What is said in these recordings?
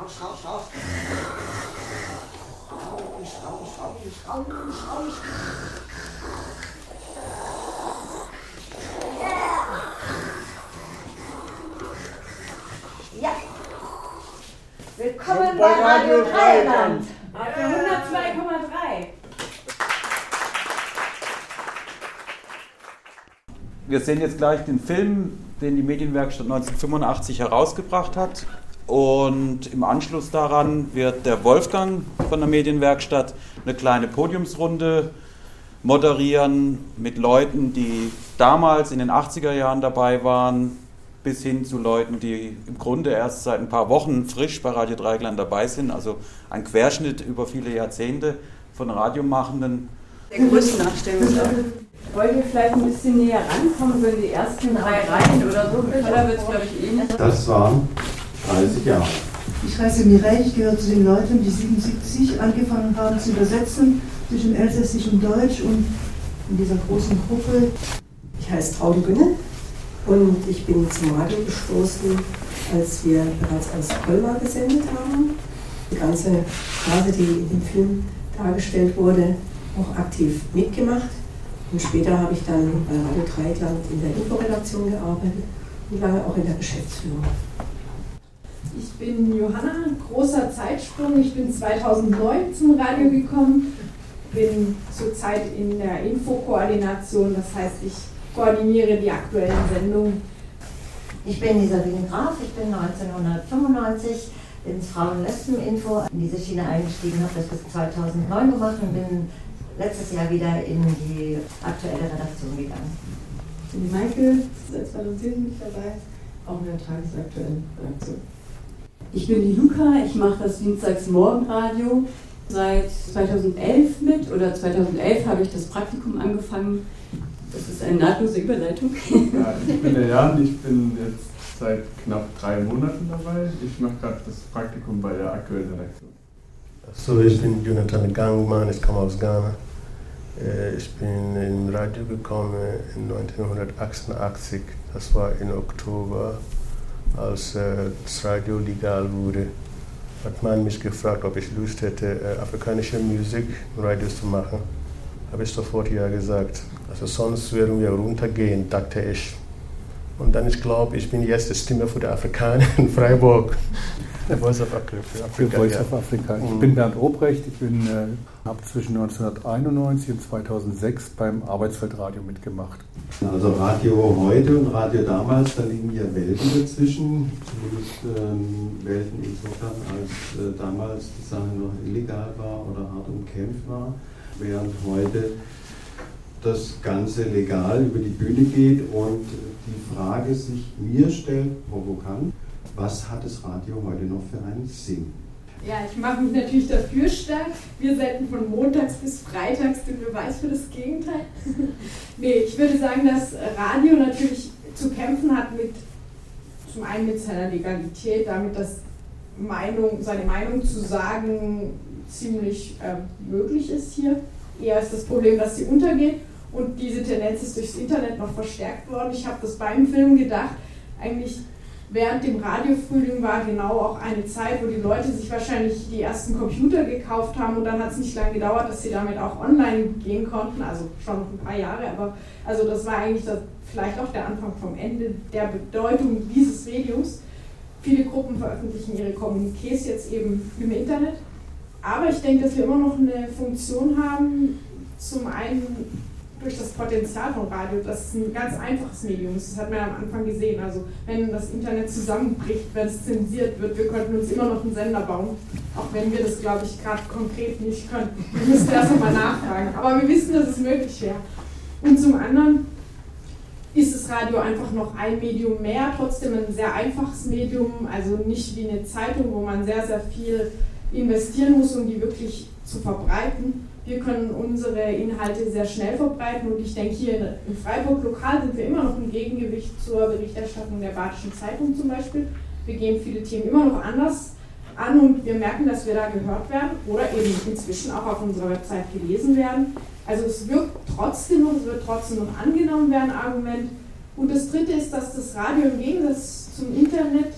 Raus, raus, raus. Raus, raus, raus, raus, raus. Ja. Willkommen bei Radio Dreieland. Radio 102,3. Wir sehen jetzt gleich den Film, den die Medienwerkstatt 1985 herausgebracht hat. Und im Anschluss daran wird der Wolfgang von der Medienwerkstatt eine kleine Podiumsrunde moderieren mit Leuten, die damals in den 80er Jahren dabei waren, bis hin zu Leuten, die im Grunde erst seit ein paar Wochen frisch bei Radio Dreigland dabei sind. Also ein Querschnitt über viele Jahrzehnte von Radiomachenden. Der Größenabstellung. Wollen wir vielleicht ein bisschen näher rankommen, wenn die ersten drei Reihen oder so? Oder wird es, glaube ich, eh nicht. Das waren 30 Jahre. Ich heiße Mireille, ich gehöre zu den Leuten, die 77 angefangen haben zu übersetzen zwischen Elsässisch und Deutsch und in dieser großen Gruppe. Ich heiße Traum Günne und ich bin zum Radio gestoßen, als wir bereits aus Colmar gesendet haben. Die ganze Phase, die in dem Film dargestellt wurde, auch aktiv mitgemacht. Und später habe ich dann bei Radio Dreieckland in der Inforedaktion gearbeitet und lange auch in der Geschäftsführung. Ich bin Johanna, großer Zeitsprung. Ich bin 2009 zum Radio gekommen, bin zurzeit in der Infokoordination, das heißt, ich koordiniere die aktuellen Sendungen. Ich bin Isabelle Graf, ich bin 1995 ins Frauen-Lesben-Info in diese Schiene eingestiegen, habe das bis 2009 gemacht und bin letztes Jahr wieder in die aktuelle Redaktion gegangen. Ich bin die Michael, seit 2010 bin ich dabei, auch in der tagesaktuellen Redaktion. Ich bin die Luca, ich mache das Dienstagsmorgenradio seit 2011 mit oder 2011 habe ich das Praktikum angefangen. Das ist eine nahtlose Überleitung. Ja, ich bin der Jan, ich bin jetzt seit knapp drei Monaten dabei. Ich mache gerade das Praktikum bei der aktuellen Redaktion. So, ich bin Jonathan Gangmann, ich komme aus Ghana. Äh, Ich bin im Radio gekommen in 1988, das war im Oktober, als äh, das Radio legal wurde. Hat man mich gefragt, ob ich Lust hätte, äh, afrikanische Musik im Radio zu machen. Habe ich sofort ja gesagt. Also sonst würden wir runtergehen, dachte ich. Und dann, ich glaube, ich bin jetzt die Stimme für die Afrikaner in Freiburg. Der Voice of Africa. für Afrika, Für Voice ja. of Africa. Ich Mhm. bin Bernd Obrecht, ich bin, äh, habe zwischen 1991 und 2006 beim Arbeitsfeldradio mitgemacht. Also Radio heute und Radio damals, da liegen ja Welten dazwischen. Zumindest ähm, Welten insofern, als äh, damals die Sache noch illegal war oder hart umkämpft war, während heute das Ganze legal über die Bühne geht und die Frage sich mir stellt, provokant, was hat das Radio heute noch für einen Sinn? Ja, ich mache mich natürlich dafür stark. Wir senden von montags bis freitags den Beweis für das Gegenteil. nee, ich würde sagen, dass Radio natürlich zu kämpfen hat mit, zum einen mit seiner Legalität, damit dass Meinung, seine Meinung zu sagen ziemlich äh, möglich ist hier. Eher ist das Problem, dass sie untergeht und diese Tendenz ist durchs Internet noch verstärkt worden. Ich habe das beim Film gedacht, eigentlich während dem Radiofrühling war genau auch eine Zeit, wo die Leute sich wahrscheinlich die ersten Computer gekauft haben und dann hat es nicht lange gedauert, dass sie damit auch online gehen konnten, also schon noch ein paar Jahre, aber also das war eigentlich das, vielleicht auch der Anfang vom Ende der Bedeutung dieses Mediums. Viele Gruppen veröffentlichen ihre Kommuniqués jetzt eben im Internet, aber ich denke, dass wir immer noch eine Funktion haben, zum einen durch das Potenzial von Radio, das ist ein ganz einfaches Medium. Das hat man ja am Anfang gesehen. Also wenn das Internet zusammenbricht, wenn es zensiert wird, wir könnten uns immer noch einen Sender bauen. Auch wenn wir das, glaube ich, gerade konkret nicht können. Wir müssten erst mal nachfragen. Aber wir wissen, dass es möglich wäre. Und zum anderen ist das Radio einfach noch ein Medium mehr, trotzdem ein sehr einfaches Medium, also nicht wie eine Zeitung, wo man sehr, sehr viel investieren muss, um die wirklich zu verbreiten. Wir können unsere Inhalte sehr schnell verbreiten und ich denke, hier in Freiburg lokal sind wir immer noch ein Gegengewicht zur Berichterstattung der Badischen Zeitung zum Beispiel. Wir gehen viele Themen immer noch anders an und wir merken, dass wir da gehört werden oder eben inzwischen auch auf unserer Website gelesen werden. Also es wirkt trotzdem noch, es wird trotzdem noch angenommen werden, Argument. Und das Dritte ist, dass das Radio im Gegensatz zum Internet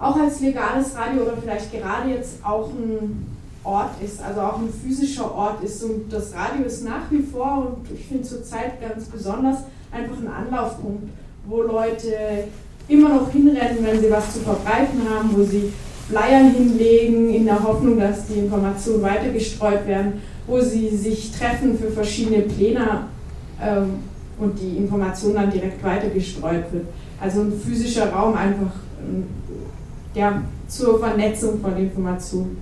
auch als legales Radio oder vielleicht gerade jetzt auch ein Ort ist, also auch ein physischer Ort ist. Und das Radio ist nach wie vor und ich finde zurzeit ganz besonders einfach ein Anlaufpunkt, wo Leute immer noch hinrennen, wenn sie was zu verbreiten haben, wo sie Flyer hinlegen in der Hoffnung, dass die Informationen weitergestreut werden, wo sie sich treffen für verschiedene Pläne ähm, und die Information dann direkt weitergestreut wird. Also ein physischer Raum einfach ähm, ja, zur Vernetzung von Informationen.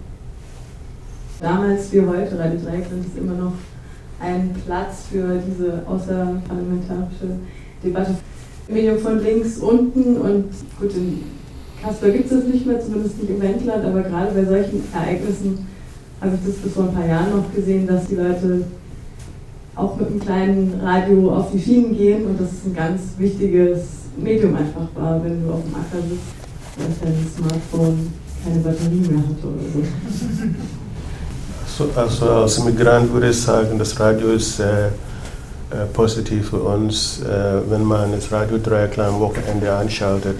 Damals wie heute, Radio Dreieckland ist immer noch ein Platz für diese außerparlamentarische Debatte. Medium von links unten und gut, in Kasper gibt es das nicht mehr, zumindest nicht im Wendland, aber gerade bei solchen Ereignissen habe ich das bis vor ein paar Jahren noch gesehen, dass die Leute auch mit einem kleinen Radio auf die Schienen gehen und das ist ein ganz wichtiges Medium einfach war, wenn du auf dem Acker sitzt, dass dein Smartphone keine Batterie mehr hat oder so. Also als Migrant würde ich sagen, das Radio ist äh, positiv für uns. Äh, wenn man das Radio Dreieckland am Wochenende anschaltet,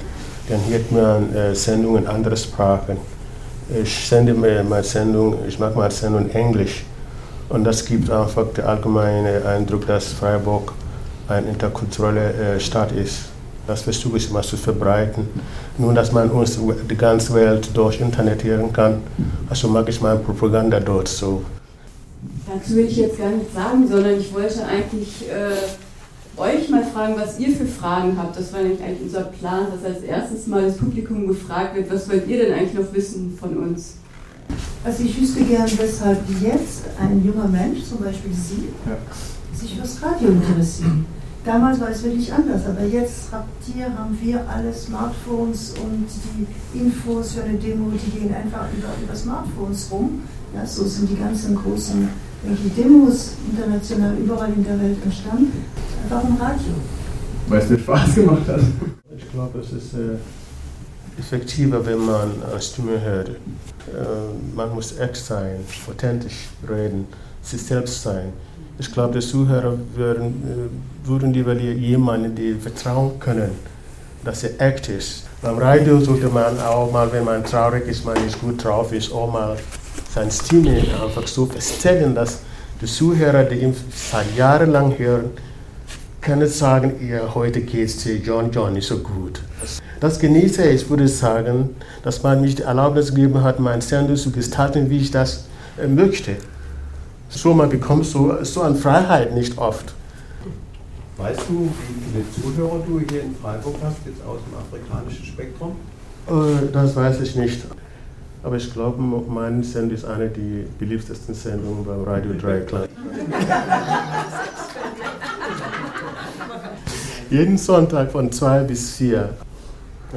dann hört man äh, Sendungen in anderen Sprachen. Ich sende mir meine Sendung, ich mache meine Sendung in Englisch. Und das gibt einfach den allgemeinen Eindruck, dass Freiburg eine interkulturelle äh, Stadt ist. Das versuche ich immer zu verbreiten. Nur, dass man uns die ganze Welt durch Internet hören kann, also mache ich meine Propaganda dort so. Dazu will ich jetzt gar nichts sagen, sondern ich wollte eigentlich äh, euch mal fragen, was ihr für Fragen habt. Das war nämlich eigentlich unser Plan, dass als erstes mal das Publikum gefragt wird, was wollt ihr denn eigentlich noch wissen von uns? Also ich wüsste gern, weshalb jetzt ein junger Mensch, zum Beispiel Sie, ja. sich fürs Radio interessieren. Damals war es wirklich anders, aber jetzt habt ihr, haben wir alle Smartphones und die Infos für eine Demo, die gehen einfach über, über Smartphones rum. Ja, so sind die ganzen großen die Demos international überall in der Welt entstanden. Einfach im Radio. Weil es dir Spaß gemacht hat. Ich glaube, es ist äh, effektiver, wenn man eine Stimme hört. Äh, man muss echt sein, authentisch reden, sich selbst sein. Ich glaube, die Zuhörer würden, äh, würden lieber jemanden, die vertrauen können, dass er echt ist. Beim Radio sollte man auch mal, wenn man traurig ist, man nicht gut drauf ist, auch mal seine Stimme einfach so feststellen, dass die Zuhörer, die ihn seit Jahren lang hören, können sagen, ja, heute geht es John John nicht so gut. Das genieße ich, würde sagen, dass man mich die Erlaubnis gegeben hat, mein Sendung zu gestalten, wie ich das äh, möchte. So, man bekommt so, so eine Freiheit nicht oft. Weißt du, wie viele Zuhörer du hier in Freiburg hast, jetzt aus dem afrikanischen Spektrum? Äh, das weiß ich nicht. Aber ich glaube, meine Sendung ist eine der beliebtesten Sendungen beim Radio Dreieckland. Jeden Sonntag von zwei bis vier.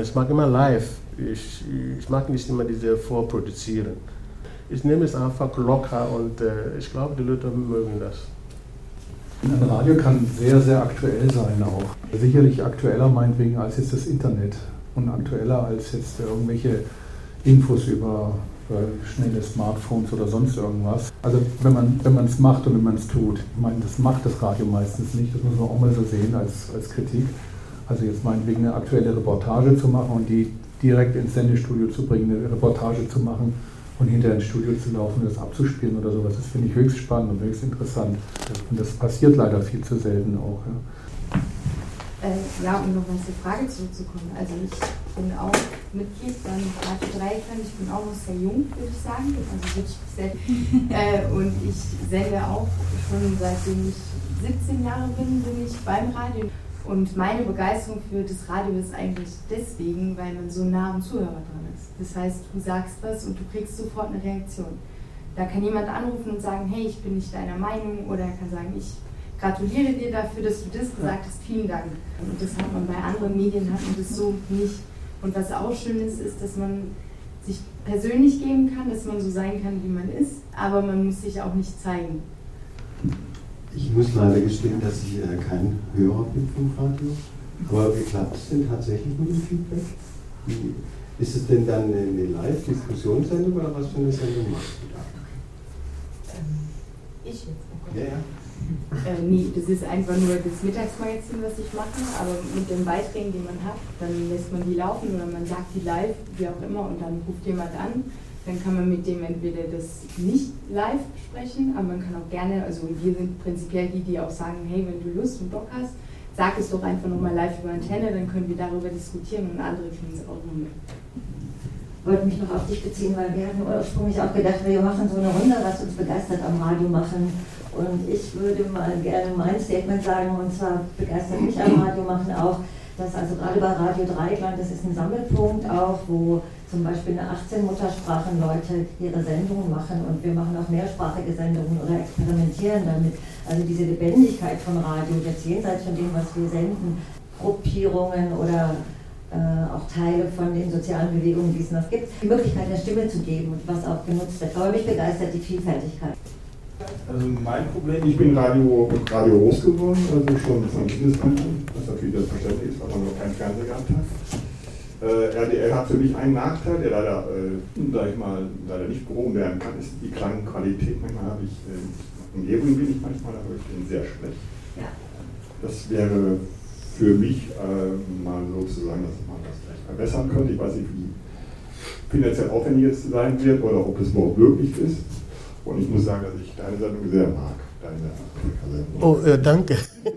Ich mag immer live. Ich, ich mag nicht immer diese Vorproduzieren. Ich nehme es einfach locker und äh, ich glaube, die Leute mögen das. Ein Radio kann sehr, sehr aktuell sein auch. Sicherlich aktueller meinetwegen als jetzt das Internet und aktueller als jetzt irgendwelche Infos über äh, schnelle Smartphones oder sonst irgendwas. Also wenn man wenn es macht und wenn man es tut. Ich meine, das macht das Radio meistens nicht, das muss man auch mal so sehen als, als Kritik. Also jetzt meinetwegen eine aktuelle Reportage zu machen und die direkt ins Sendestudio zu bringen, eine Reportage zu machen und hinterher ins Studio zu laufen und das abzuspielen oder sowas, das finde ich höchst spannend und höchst interessant. Und das passiert leider viel zu selten auch. Ja. Äh, ja, um noch mal zur Frage zurückzukommen. Also ich bin auch Mitglied beim Radio Dreieckland. Ich bin auch noch sehr jung, würde ich sagen. Also wirklich sehr, äh, und ich sende auch schon seitdem ich 17 Jahre bin, bin ich beim Radio. Und meine Begeisterung für das Radio ist eigentlich deswegen, weil man so nah am Zuhörer dran ist. Das heißt, du sagst was und du kriegst sofort eine Reaktion. Da kann jemand anrufen und sagen, hey, ich bin nicht deiner Meinung, oder er kann sagen, ich gratuliere dir dafür, dass du das gesagt hast, vielen Dank. Und das hat man bei anderen Medien, hat man das so nicht. Und was auch schön ist, ist, dass man sich persönlich geben kann, dass man so sein kann, wie man ist, aber man muss sich auch nicht zeigen. Ich muss leider gestehen, dass ich äh, kein Hörer bin vom Radio. Aber wie klappt es denn tatsächlich mit dem Feedback? Ist es denn dann eine Live-Diskussionssendung oder was für eine Sendung machst du da? Ähm, ich jetzt. Ja, ja. Äh, nee, das ist einfach nur das Mittagsmagazin, was ich mache, aber mit den Beiträgen, die man hat, dann lässt man die laufen oder man sagt die live, wie auch immer, und dann ruft jemand an. Dann kann man mit dem entweder das nicht live besprechen, aber man kann auch gerne, also wir sind prinzipiell die, die auch sagen, hey, wenn du Lust und Bock hast, sag es doch einfach nochmal live über Antenne, dann können wir darüber diskutieren und andere kriegen es auch noch mit. Ich wollte mich noch auf dich beziehen, weil wir hatten ursprünglich auch gedacht, wir machen so eine Runde, was uns begeistert am Radio machen. Und ich würde mal gerne mein Statement sagen, und zwar begeistert mich am Radio machen auch, dass also gerade bei Radio Dreigland, das ist ein Sammelpunkt auch, wo zum Beispiel eine 18 Muttersprachen Leute ihre Sendungen machen und wir machen auch mehrsprachige Sendungen oder experimentieren damit. Also diese Lebendigkeit von Radio, jetzt jenseits von dem, was wir senden, Gruppierungen oder äh, auch Teile von den sozialen Bewegungen, die es noch gibt, die Möglichkeit der Stimme zu geben und was auch genutzt wird. Aber mich begeistert die Vielfältigkeit. Also mein Problem, ich bin Radio, Radio groß geworden, also schon von Kindesbeinen, was natürlich selbstverständlich ist, weil man noch keinen Fernseher gehabt hat. Äh, RDL hat für mich einen Nachteil, der leider, äh, sag ich mal, leider nicht behoben werden kann, ist die Klangqualität. Manchmal habe ich, äh, Umgebung bin ich manchmal, aber ich bin sehr schlecht. Ja. Das wäre für mich äh, mal sozusagen, dass man das vielleicht verbessern könnte. Ich weiß nicht, wie finanziell aufwendig es sein wird oder ob es überhaupt möglich ist. Und ich muss sagen, dass ich deine Sendung sehr mag, deine. Oh, äh, danke.